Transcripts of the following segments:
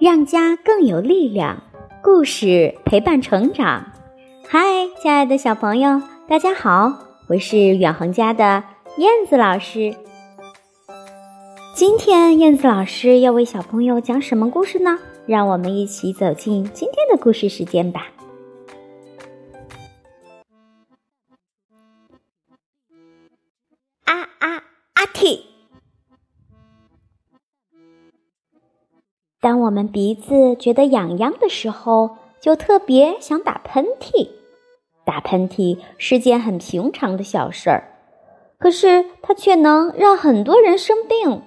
让家更有力量，故事陪伴成长。嗨，亲爱的小朋友，大家好，我是远恒家的燕子老师。今天燕子老师要为小朋友讲什么故事呢？让我们一起走进今天的故事时间吧。啊啊阿嚏！当我们鼻子觉得痒痒的时候，就特别想打喷嚏。打喷嚏是件很平常的小事儿，可是它却能让很多人生病。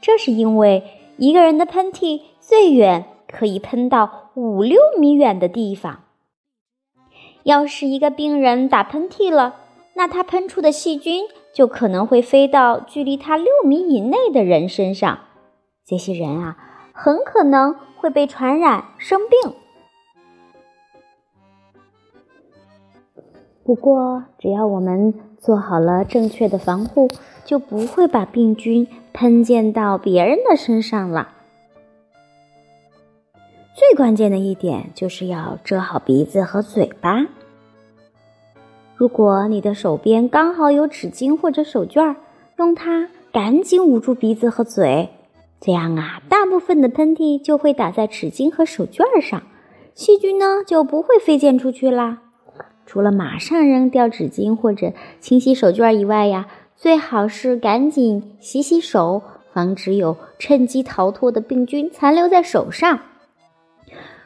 这是因为一个人的喷嚏最远可以喷到五六米远的地方。要是一个病人打喷嚏了，那他喷出的细菌就可能会飞到距离他六米以内的人身上。这些人啊。很可能会被传染生病。不过，只要我们做好了正确的防护，就不会把病菌喷溅到别人的身上了。最关键的一点就是要遮好鼻子和嘴巴。如果你的手边刚好有纸巾或者手绢，用它赶紧捂住鼻子和嘴。这样啊，大部分的喷嚏就会打在纸巾和手绢上，细菌呢就不会飞溅出去啦。除了马上扔掉纸巾或者清洗手绢以外呀，最好是赶紧洗洗手，防止有趁机逃脱的病菌残留在手上。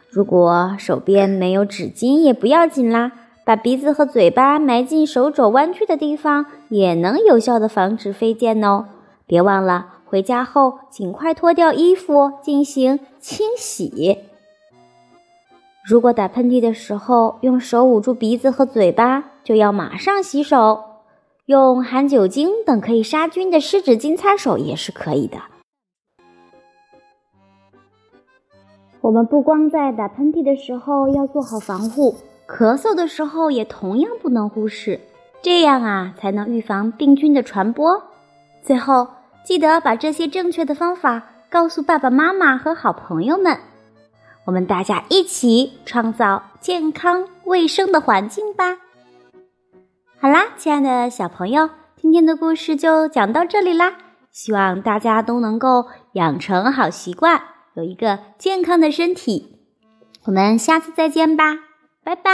如果手边没有纸巾也不要紧啦，把鼻子和嘴巴埋进手肘弯曲的地方，也能有效的防止飞溅哦。别忘了。回家后，尽快脱掉衣服进行清洗。如果打喷嚏的时候用手捂住鼻子和嘴巴，就要马上洗手。用含酒精等可以杀菌的湿纸巾擦手也是可以的。我们不光在打喷嚏的时候要做好防护，咳嗽的时候也同样不能忽视，这样啊才能预防病菌的传播。最后。记得把这些正确的方法告诉爸爸妈妈和好朋友们，我们大家一起创造健康卫生的环境吧。好啦，亲爱的小朋友，今天的故事就讲到这里啦。希望大家都能够养成好习惯，有一个健康的身体。我们下次再见吧，拜拜。